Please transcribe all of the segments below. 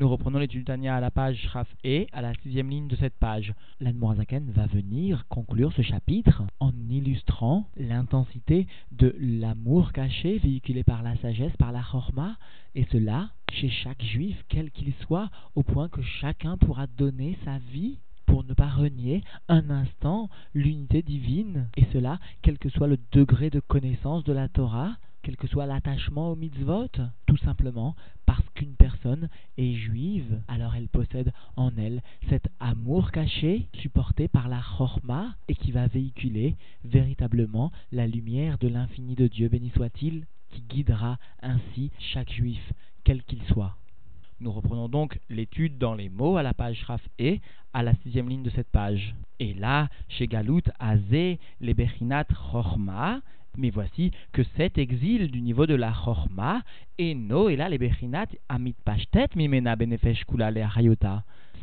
Nous reprenons l'étude Tania à la page Raf E, à la sixième ligne de cette page. L'Anmoazaken va venir conclure ce chapitre en illustrant l'intensité de l'amour caché véhiculé par la sagesse, par la chorma, et cela chez chaque juif, quel qu'il soit, au point que chacun pourra donner sa vie pour ne pas renier un instant l'unité divine, et cela quel que soit le degré de connaissance de la Torah, quel que soit l'attachement au mitzvot, tout simplement parce qu'une personne est juive, alors elle possède en elle cet amour caché, supporté par la chorma, et qui va véhiculer véritablement la lumière de l'infini de Dieu, béni soit-il, qui guidera ainsi chaque juif, quel qu'il soit. Nous reprenons donc l'étude dans les mots à la page Raf et à la sixième ligne de cette page. Et là, chez Galut, Azé, les Bechinat Chorma, mais voici que cet exil du niveau de la Chorma, et no, et là les Bechinat Amit Pashtet, Mimena Benefesh Kula le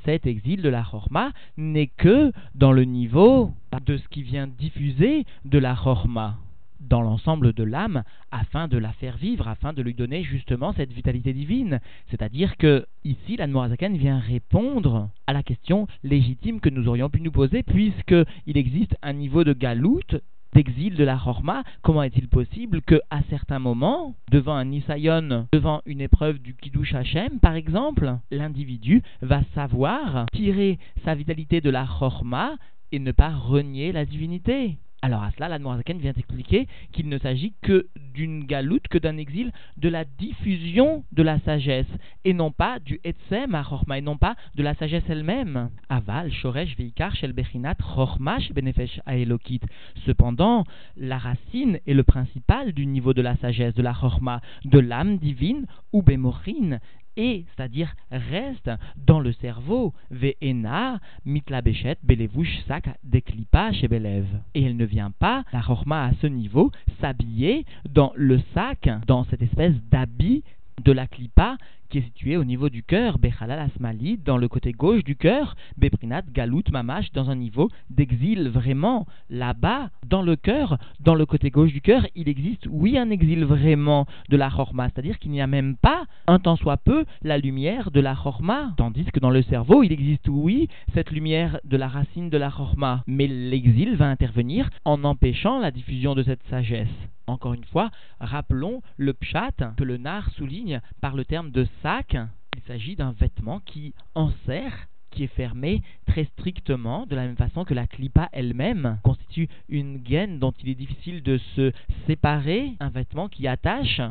Cet exil de la Chorma n'est que dans le niveau de ce qui vient diffuser de la Chorma dans l'ensemble de l'âme afin de la faire vivre, afin de lui donner justement cette vitalité divine. C'est-à-dire que ici, la vient répondre à la question légitime que nous aurions pu nous poser, puisqu'il existe un niveau de galoute d'exil de la Chorma, comment est-il possible que à certains moments, devant un Nisayon, devant une épreuve du Kiddush Hashem, par exemple, l'individu va savoir tirer sa vitalité de la Chorma et ne pas renier la divinité? Alors à cela, la Noirzaken vient expliquer qu'il ne s'agit que d'une galoute, que d'un exil, de la diffusion de la sagesse, et non pas du Etsem à Chorma, et non pas de la sagesse elle-même. Aval, Shoresh, Veikar, Shel Bechinat, Chorma, Benefesh, Aelokit. Cependant, la racine est le principal du niveau de la sagesse, de la Chorma, de l'âme divine, ou Bemorin, et, c'est-à-dire reste dans le cerveau, ve'ena mitlabeshet belevush sak deklipa Belev. Et elle ne vient pas, la chorma à ce niveau, s'habiller dans le sac, dans cette espèce d'habit de la clipa qui est situé au niveau du cœur, Bechalal Asmali, dans le côté gauche du cœur, Beprinat Galut Mamash, dans un niveau d'exil vraiment. Là-bas, dans le cœur, dans le côté gauche du cœur, il existe, oui, un exil vraiment de la Chorma, c'est-à-dire qu'il n'y a même pas, un tant soit peu, la lumière de la Chorma. Tandis que dans le cerveau, il existe, oui, cette lumière de la racine de la Chorma. Mais l'exil va intervenir en empêchant la diffusion de cette sagesse. Encore une fois, rappelons le pshat que le nar souligne par le terme de sac. Il s'agit d'un vêtement qui enserre qui est fermé très strictement, de la même façon que la clipa elle-même constitue une gaine dont il est difficile de se séparer, un vêtement qui attache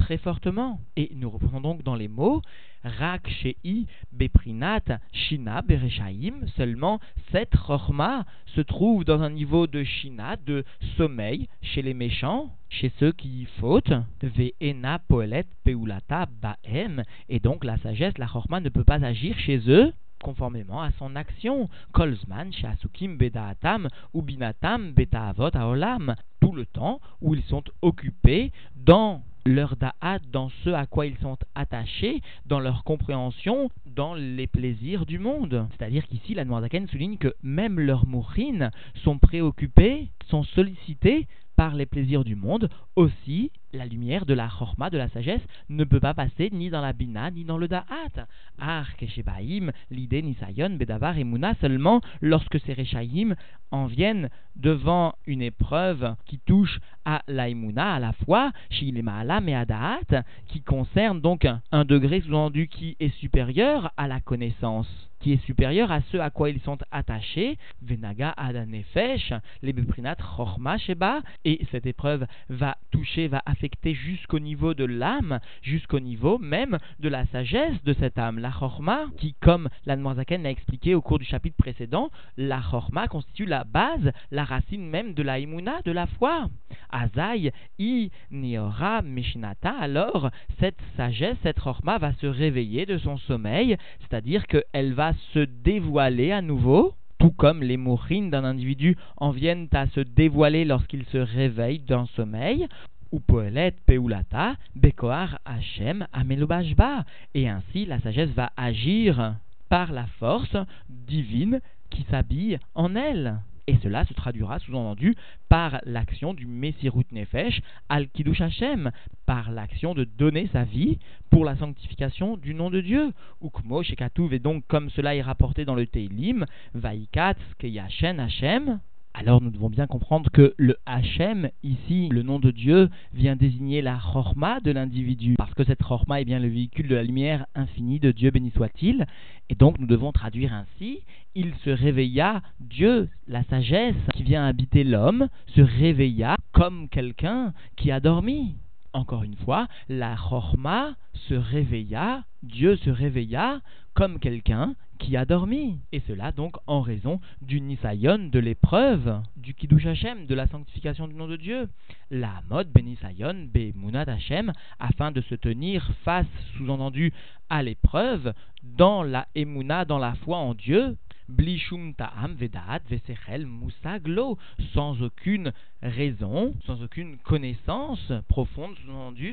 très fortement. Et nous reprenons donc dans les mots Rak Shei Beprinat Shina Bereshaim. Seulement, cette Chorma se trouve dans un niveau de Shina, de sommeil, chez les méchants, chez ceux qui fautent. Ve'ena Poelet Peulata Baem. Et donc, la sagesse, la Chorma ne peut pas agir chez eux conformément à son action. Kolzman, Shasukim Bedaatam, Ubinatam, Betaavot Aolam, tout le temps où ils sont occupés dans leur da'at dans ce à quoi ils sont attachés, dans leur compréhension, dans les plaisirs du monde. C'est-à-dire qu'ici, la Noirzaken souligne que même leurs mourines sont préoccupés, sont sollicités par les plaisirs du monde, aussi la lumière de la chorma, de la sagesse, ne peut pas passer ni dans la bina, ni dans le da'at. Ar keshebaim, l'idée nisayon, bedavar et muna, seulement lorsque ces rechaïm en viennent devant une épreuve qui touche à l'aimuna, à la foi, shilemaala et à da'at, qui concerne donc un degré sous-entendu qui est supérieur à la connaissance qui est supérieur à ce à quoi ils sont attachés, Venaga Adanefesh, les Beprinat Chorma Sheba, et cette épreuve va toucher, va jusqu'au niveau de l'âme, jusqu'au niveau même de la sagesse de cette âme, la Chorma, qui, comme l'Anmoazaken l'a expliqué au cours du chapitre précédent, la Chorma constitue la base, la racine même de la Imuna, de la foi. Azai, I, Niora, Meshinata, alors cette sagesse, cette Chorma va se réveiller de son sommeil, c'est-à-dire qu'elle va se dévoiler à nouveau, tout comme les mourines d'un individu en viennent à se dévoiler lorsqu'il se réveille d'un sommeil, ou poelet peulata, bekoar Hashem amelubashba. Et ainsi la sagesse va agir par la force divine qui s'habille en elle. Et cela se traduira sous-entendu par l'action du Messirut Nefesh al Kiddush Hashem, par l'action de donner sa vie pour la sanctification du nom de Dieu. Ukmo Shekatuv, et donc comme cela est rapporté dans le Teilim, Vaikat Skeyashen Hashem, alors nous devons bien comprendre que le Hachem, ici, le nom de Dieu, vient désigner la Chorma de l'individu, parce que cette Chorma est bien le véhicule de la lumière infinie de Dieu, béni soit-il, et donc nous devons traduire ainsi, il se réveilla, Dieu, la sagesse qui vient habiter l'homme, se réveilla comme quelqu'un qui a dormi. Encore une fois, la Chorma se réveilla, Dieu se réveilla comme quelqu'un qui a dormi. Et cela donc en raison du Nisayon, de l'épreuve, du Kiddush Hashem, de la sanctification du nom de Dieu. La mode Benisayon, Be Munad Hashem, afin de se tenir face, sous-entendu, à l'épreuve, dans la Emuna, dans la foi en Dieu, Blishum Ta'am Vedaat Vesechel Musaglo, sans aucune raison, sans aucune connaissance profonde,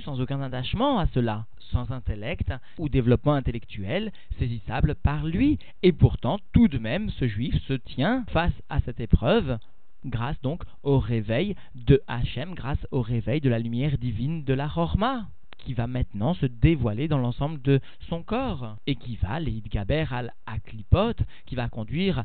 sans aucun attachement à cela, sans intellect ou développement intellectuel saisissable par lui. Et pourtant, tout de même, ce juif se tient face à cette épreuve grâce donc au réveil de Hachem, grâce au réveil de la lumière divine de la Horma qui va maintenant se dévoiler dans l'ensemble de son corps et qui va, Gaber al Aklipot, qui va conduire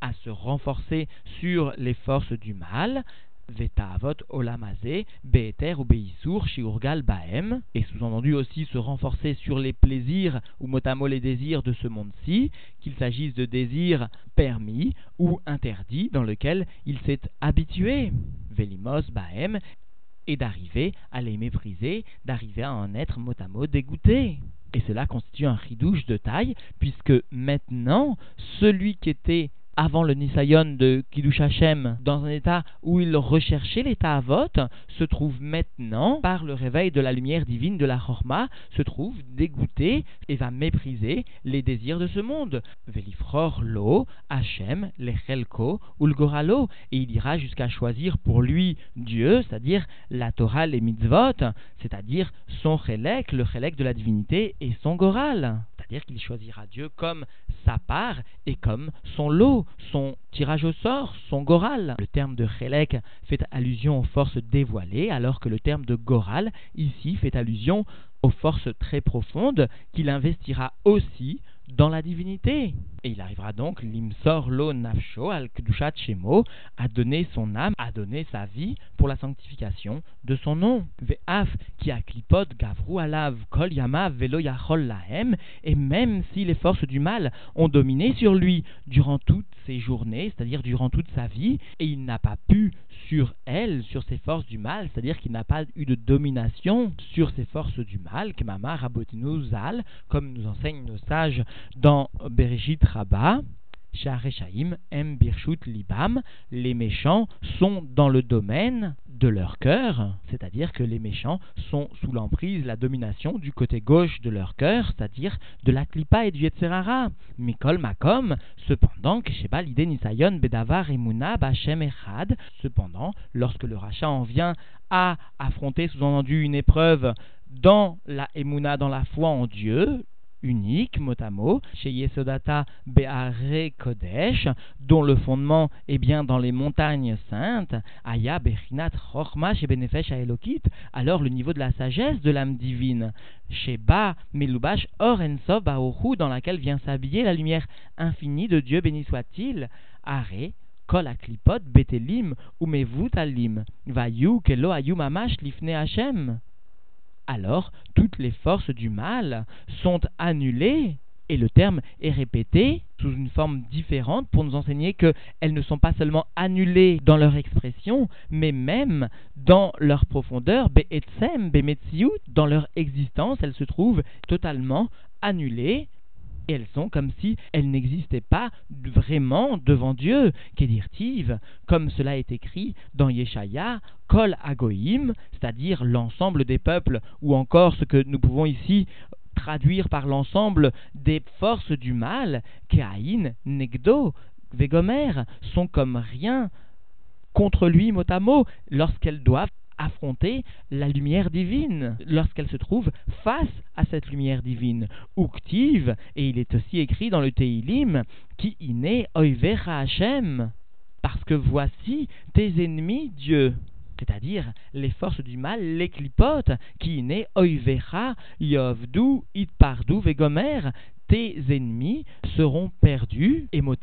à se renforcer sur les forces du mal, Vetavot Olamazé, Be'eter ou Be'isur, Shiurgal Baem, et sous-entendu aussi se renforcer sur les plaisirs ou motamo les désirs de ce monde-ci, qu'il s'agisse de désirs permis ou interdits dans lesquels il s'est habitué. Velimos Baem, et d'arriver à les mépriser, d'arriver à en être mot à mot dégoûté. Et cela constitue un ridouche de taille, puisque maintenant, celui qui était avant le Nisayon de Kiddush Hashem, dans un état où il recherchait l'état Avot, se trouve maintenant, par le réveil de la lumière divine de la Chorma, se trouve dégoûté et va mépriser les désirs de ce monde. Velifror lo, Hashem, lechelko, ulgoralo, et il ira jusqu'à choisir pour lui Dieu, c'est-à-dire la Torah, les mitzvot, c'est-à-dire son chelek, le chelek de la divinité, et son goral. C'est-à-dire qu'il choisira Dieu comme sa part et comme son lot, son tirage au sort, son goral. Le terme de Chelek fait allusion aux forces dévoilées, alors que le terme de goral ici fait allusion aux forces très profondes qu'il investira aussi dans la divinité. Et il arrivera donc, l'imsor lo nafsho al kdushat shemo, à donner son âme, à donner sa vie pour la sanctification de son nom. Ve'af qui a klipot gavru alav kol yamav velo yachol lahem, et même si les forces du mal ont dominé sur lui durant toutes ses journées, c'est-à-dire durant toute sa vie, et il n'a pas pu sur elle, sur ces forces du mal, c'est-à-dire qu'il n'a pas eu de domination sur ces forces du mal, que Mama Zal, comme nous enseignent nos sages dans Bereshit Shareshaim, Em Birshut Libam, les méchants sont dans le domaine de leur cœur, c'est-à-dire que les méchants sont sous l'emprise, la domination du côté gauche de leur cœur, c'est-à-dire de la klipa et du Yetzerara. Mikol Makom, cependant, Kesheba l'idée Nisayon Bedavar Emuna Bachem Echad, cependant, lorsque le rachat en vient à affronter sous-entendu une épreuve dans la Emuna, dans la foi en Dieu, unique, mot à mot, chez Yesodata Be'are Kodesh, dont le fondement est bien dans les montagnes saintes, Aya Bechinat Chorma chez Benefesh Aelokit, alors le niveau de la sagesse de l'âme divine, chez Ba Melubash Or Ensov dans laquelle vient s'habiller la lumière infinie de Dieu, béni soit-il, Are Kol Aklipot Betelim Umevut Alim, Vayu Kelo Ayu Mamash Lifne Hashem alors toutes les forces du mal sont annulées et le terme est répété sous une forme différente pour nous enseigner qu'elles ne sont pas seulement annulées dans leur expression, mais même dans leur profondeur, dans leur existence, elles se trouvent totalement annulées et elles sont comme si elles n'existaient pas vraiment devant Dieu, qu'est-dire comme cela est écrit dans Yeshaya, Kol Agoïm, c'est-à-dire l'ensemble des peuples, ou encore ce que nous pouvons ici traduire par l'ensemble des forces du mal, Kain, Negdo, Vegomer, sont comme rien contre lui mot à mot lorsqu'elles doivent affronter la lumière divine. Lorsqu'elle se trouve face à cette lumière divine. Uktiv, et il est aussi écrit dans le Teilim, qui iné oivera Hashem, parce que voici tes ennemis, Dieu. C'est-à-dire les forces du mal, les clipotes, qui naît oivera, yovdu, itpardu, vegomer, tes ennemis seront perdus et mot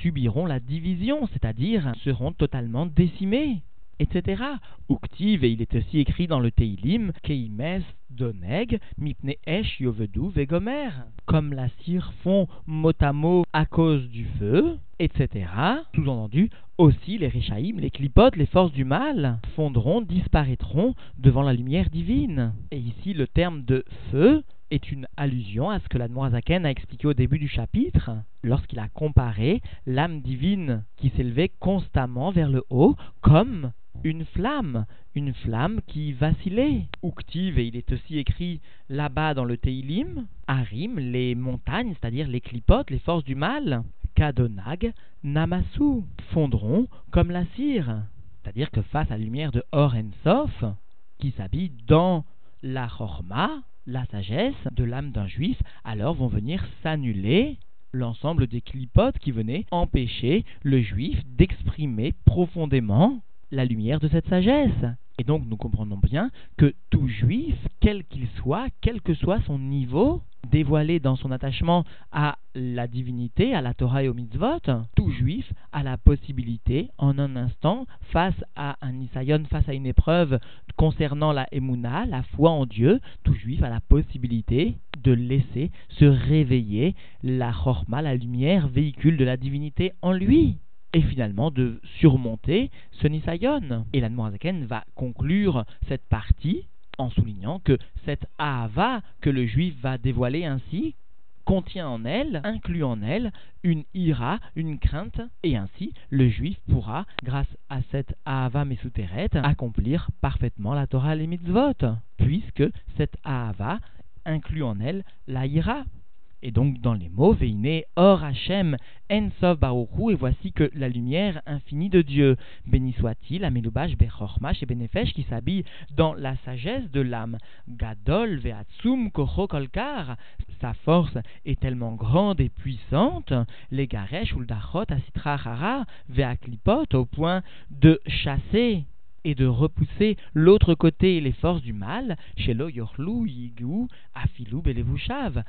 subiront la division, c'est-à-dire seront totalement décimés etc. Uktiv, et il est aussi écrit dans le Teilim, Keimes Doneg, Mipne Esh Yovedu Vegomer, comme la cire fond mot à cause du feu, etc. Sous-entendu, aussi les Rishaïm, les clipotes, les forces du mal fondront, disparaîtront devant la lumière divine. Et ici, le terme de feu est une allusion à ce que l'Admorazaken a expliqué au début du chapitre, lorsqu'il a comparé l'âme divine qui s'élevait constamment vers le haut comme une flamme, une flamme qui vacillait. Uktiv, et il est aussi écrit là-bas dans le Teilim, Arim, les montagnes, c'est-à-dire les clipotes, les forces du mal, Kadonag, Namasu, fondront comme la cire. C'est-à-dire que face à la lumière de Or Sof, qui s'habille dans la Chorma, la sagesse de l'âme d'un juif, alors vont venir s'annuler l'ensemble des clipotes qui venaient empêcher le juif d'exprimer profondément la lumière de cette sagesse. Et donc nous comprenons bien que tout juif, quel qu'il soit, quel que soit son niveau, dévoilé dans son attachement à la divinité, à la Torah et au mitzvot, tout juif a la possibilité, en un instant, face à un isayon, face à une épreuve concernant la emuna, la foi en Dieu, tout juif a la possibilité de laisser se réveiller la chorma, la lumière, véhicule de la divinité en lui et finalement de surmonter ce Nisayon. Et l'Admorazaken va conclure cette partie en soulignant que cette Ahava que le juif va dévoiler ainsi contient en elle, inclut en elle, une ira, une crainte, et ainsi le juif pourra, grâce à cette Ahava Mesuteret, accomplir parfaitement la Torah et les mitzvot, puisque cette Ahava inclut en elle la ira. Et donc dans les mots, Veine, Or Hachem, Ensov Baruchu, et voici que la lumière infinie de Dieu, béni soit-il, Amelubash Bechormash et Benefesh, qui s'habille dans la sagesse de l'âme, Gadol Veatsum Kocho Kolkar, sa force est tellement grande et puissante, les Garesh Uldachot Asitra Hara, Veaklipot, au point de chasser et de repousser l'autre côté les forces du mal, chez Yorlu, Yigu, Afilou, Belevushav,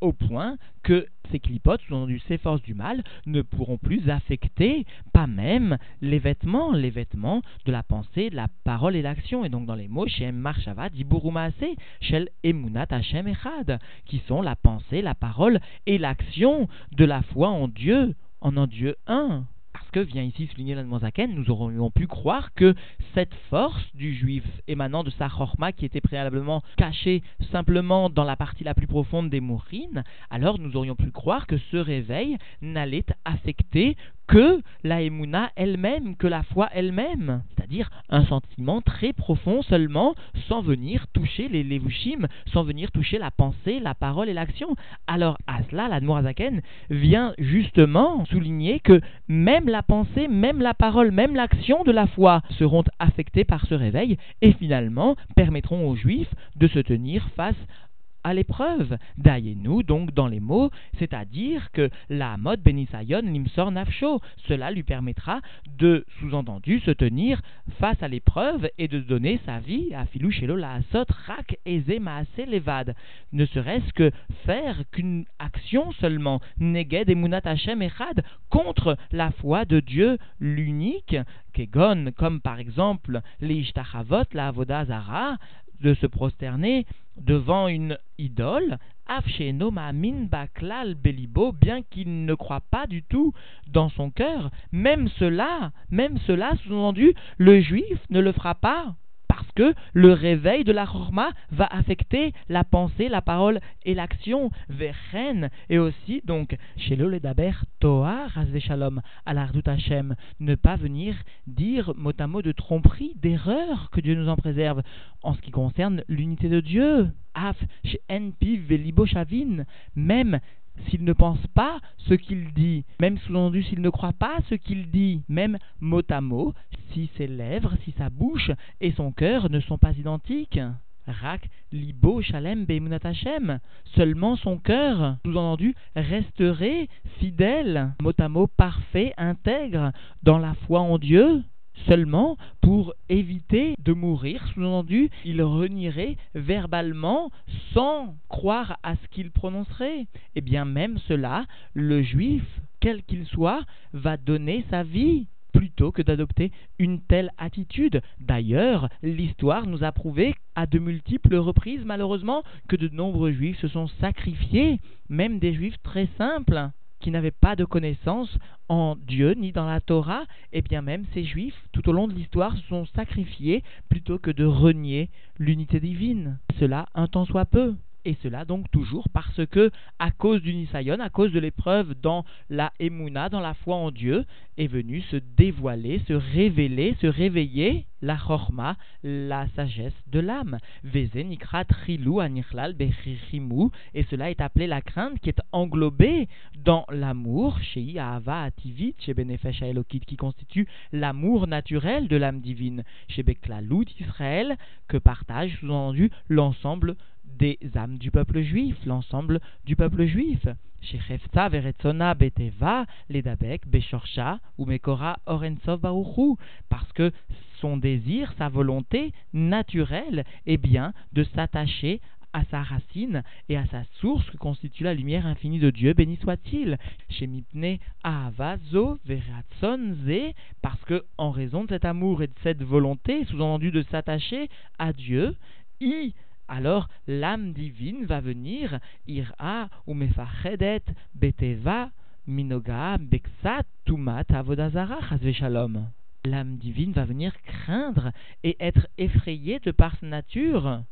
au point que ces clipotes, sous-entendu ces forces du mal, ne pourront plus affecter, pas même les vêtements, les vêtements de la pensée, de la parole et l'action. Et donc dans les mots, Shem Marshava, Diburumaase, Shel Emunat Hashem Echad, qui sont la pensée, la parole et l'action de la foi en Dieu, en un Dieu un que vient ici souligner l'Admozaken, nous aurions pu croire que cette force du juif émanant de sa chorma qui était préalablement cachée simplement dans la partie la plus profonde des mourines, alors nous aurions pu croire que ce réveil n'allait affecter que la Emouna elle-même, que la foi elle-même, c'est-à-dire un sentiment très profond seulement, sans venir toucher les levushim, sans venir toucher la pensée, la parole et l'action. Alors à cela, la Nourazaken vient justement souligner que même la pensée, même la parole, même l'action de la foi seront affectées par ce réveil et finalement permettront aux Juifs de se tenir face à l'épreuve. Daïe-nous donc dans les mots, c'est-à-dire que la mode Benisayon Limsor Nafsho, cela lui permettra de, sous-entendu, se tenir face à l'épreuve et de donner sa vie à Filouchelo la Asot Rak Eze ne serait-ce que faire qu'une action seulement, Neged et Munat Hashem Echad, contre la foi de Dieu l'unique, Kegon, comme par exemple les Ishtachavot, la Avodazara, de se prosterner devant une idole, Min Baklal Belibo, bien qu'il ne croit pas du tout dans son cœur, même cela, même cela, sous-entendu, le juif ne le fera pas parce que le réveil de la chorma va affecter la pensée, la parole et l'action vers et aussi donc chez le Ledaber Toa Shalom à l'Ardut Hashem, ne pas venir dire mot à mot de tromperie, d'erreur, que Dieu nous en préserve en ce qui concerne l'unité de Dieu. Af, chez Velibo Shavin, même s'il ne pense pas ce qu'il dit, même sous-entendu s'il ne croit pas ce qu'il dit, même mot à mot, si ses lèvres, si sa bouche et son cœur ne sont pas identiques. Rak libo shalem Hashem. Seulement son cœur, sous-entendu, resterait fidèle, mot à mot parfait, intègre, dans la foi en Dieu. Seulement, pour éviter de mourir, sous-entendu, il renierait verbalement sans croire à ce qu'il prononcerait. Eh bien même cela, le juif, quel qu'il soit, va donner sa vie plutôt que d'adopter une telle attitude. D'ailleurs, l'histoire nous a prouvé à de multiples reprises, malheureusement, que de nombreux juifs se sont sacrifiés, même des juifs très simples qui n'avaient pas de connaissance en Dieu ni dans la Torah, et bien même ces juifs, tout au long de l'histoire, se sont sacrifiés plutôt que de renier l'unité divine. Cela un temps soit peu. Et cela donc toujours parce que, à cause du Nisayon, à cause de l'épreuve dans la Emouna, dans la foi en Dieu, est venu se dévoiler, se révéler, se réveiller la Chorma, la sagesse de l'âme. Veze nikrat trilou anichlal bechichimu, et cela est appelé la crainte qui est englobée dans l'amour, chez Ahava Ativit, chez Benefesh Elokit, qui constitue l'amour naturel de l'âme divine, chez Beklalut Israël, que partage sous-entendu l'ensemble des âmes du peuple juif, l'ensemble du peuple juif. Chez Chefta Veretzona Beteva, Ledabek, Beshorcha ou Mekora Orensov parce que son désir, sa volonté naturelle est bien de s'attacher à sa racine et à sa source que constitue la lumière infinie de Dieu, béni soit-il. Chez Mipne Ahavazo Veratson Ze, parce que en raison de cet amour et de cette volonté, sous-entendu de s'attacher à Dieu, I alors l'âme divine va venir, ira ou mefachedet beteva minoga beksat tumat avodazara shalom. L'âme divine va venir craindre et être effrayée de par sa nature,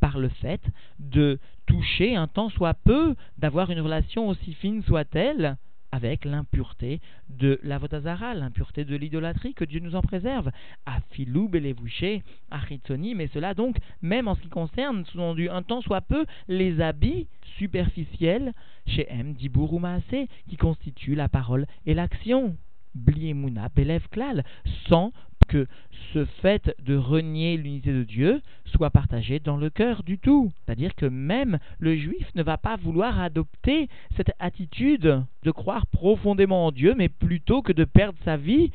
par le fait de toucher un temps soit peu, d'avoir une relation aussi fine soit-elle, avec l'impureté de la l'Avodazara, l'impureté de l'idolâtrie, que Dieu nous en préserve. Afilou, Belevouché, Achitsoni, mais cela donc, même en ce qui concerne, sous-entendu, un temps soit peu, les habits superficiels chez M, ou qui constituent la parole et l'action. Bliemuna, Belev Klal, sans que ce fait de renier l'unité de Dieu soit partagé dans le cœur du tout. C'est-à-dire que même le juif ne va pas vouloir adopter cette attitude de croire profondément en Dieu, mais plutôt que de perdre sa vie,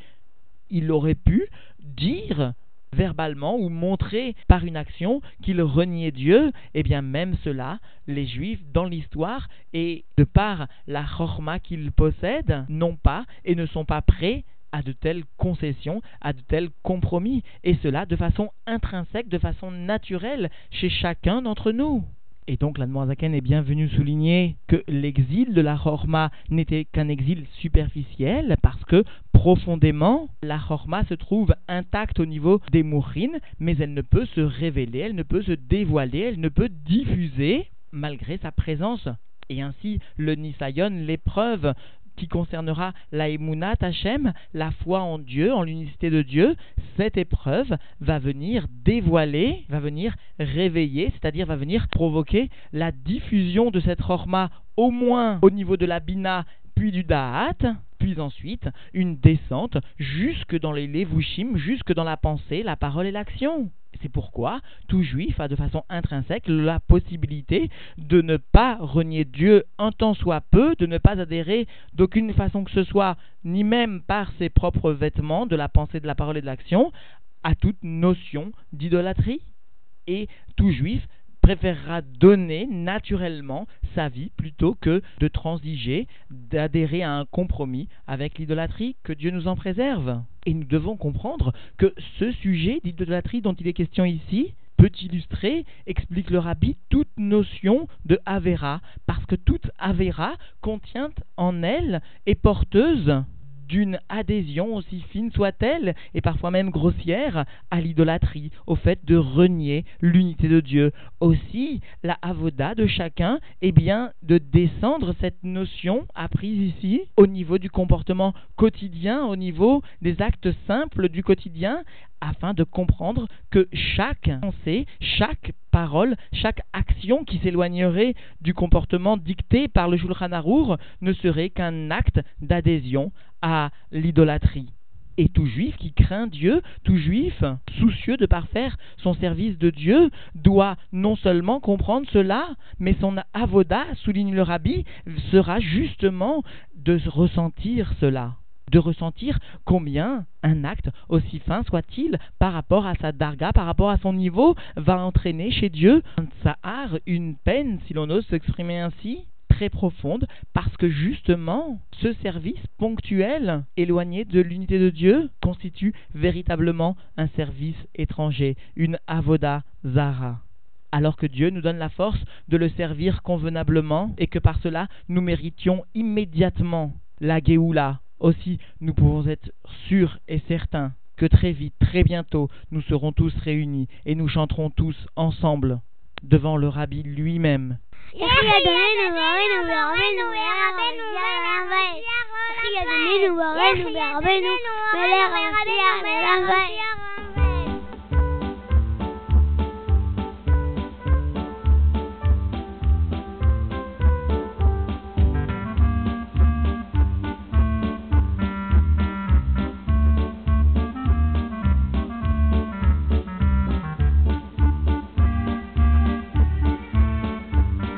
il aurait pu dire verbalement ou montrer par une action qu'il reniait Dieu, et eh bien même cela, les Juifs dans l'histoire et de par la chorma qu'ils possèdent, n'ont pas et ne sont pas prêts à de telles concessions, à de tels compromis, et cela de façon intrinsèque, de façon naturelle chez chacun d'entre nous. Et donc l'Admoazaken est bien venu souligner que l'exil de la Chorma n'était qu'un exil superficiel parce que profondément la Chorma se trouve intacte au niveau des mourines, mais elle ne peut se révéler, elle ne peut se dévoiler, elle ne peut diffuser malgré sa présence. Et ainsi, le Nisayon, l'épreuve qui concernera la Emunat Hashem, la foi en Dieu, en l'unicité de Dieu, cette épreuve va venir dévoiler, va venir réveiller, c'est-à-dire va venir provoquer la diffusion de cette Chorma au moins au niveau de la Bina puis du Da'at, puis ensuite une descente jusque dans les Levushim, jusque dans la pensée, la parole et l'action. C'est pourquoi tout juif a de façon intrinsèque la possibilité de ne pas renier Dieu un temps soit peu, de ne pas adhérer d'aucune façon que ce soit, ni même par ses propres vêtements, de la pensée, de la parole et de l'action, à toute notion d'idolâtrie. Et tout juif préférera donner naturellement sa vie plutôt que de transiger, d'adhérer à un compromis avec l'idolâtrie, que Dieu nous en préserve. Et nous devons comprendre que ce sujet d'idolâtrie dont il est question ici peut illustrer, explique le rabbi, toute notion de Avera, parce que toute Avera contient en elle, est porteuse d'une adhésion aussi fine soit-elle, et parfois même grossière, à l'idolâtrie, au fait de renier l'unité de Dieu. Aussi, la avoda de chacun est bien de descendre cette notion apprise ici au niveau du comportement quotidien, au niveau des actes simples du quotidien, afin de comprendre que chaque pensée, chaque parole, chaque action qui s'éloignerait du comportement dicté par le Shulchan Arour ne serait qu'un acte d'adhésion à l'idolâtrie. Et tout juif qui craint Dieu, tout juif soucieux de parfaire son service de Dieu, doit non seulement comprendre cela, mais son avoda, souligne le rabbi, sera justement de ressentir cela de ressentir combien un acte, aussi fin soit-il, par rapport à sa darga, par rapport à son niveau, va entraîner chez Dieu un tsahar, une peine, si l'on ose s'exprimer ainsi, très profonde, parce que justement, ce service ponctuel, éloigné de l'unité de Dieu, constitue véritablement un service étranger, une avoda zara. Alors que Dieu nous donne la force de le servir convenablement et que par cela nous méritions immédiatement la Géoula, aussi, nous pouvons être sûrs et certains que très vite, très bientôt, nous serons tous réunis et nous chanterons tous ensemble devant le Rabbi lui-même.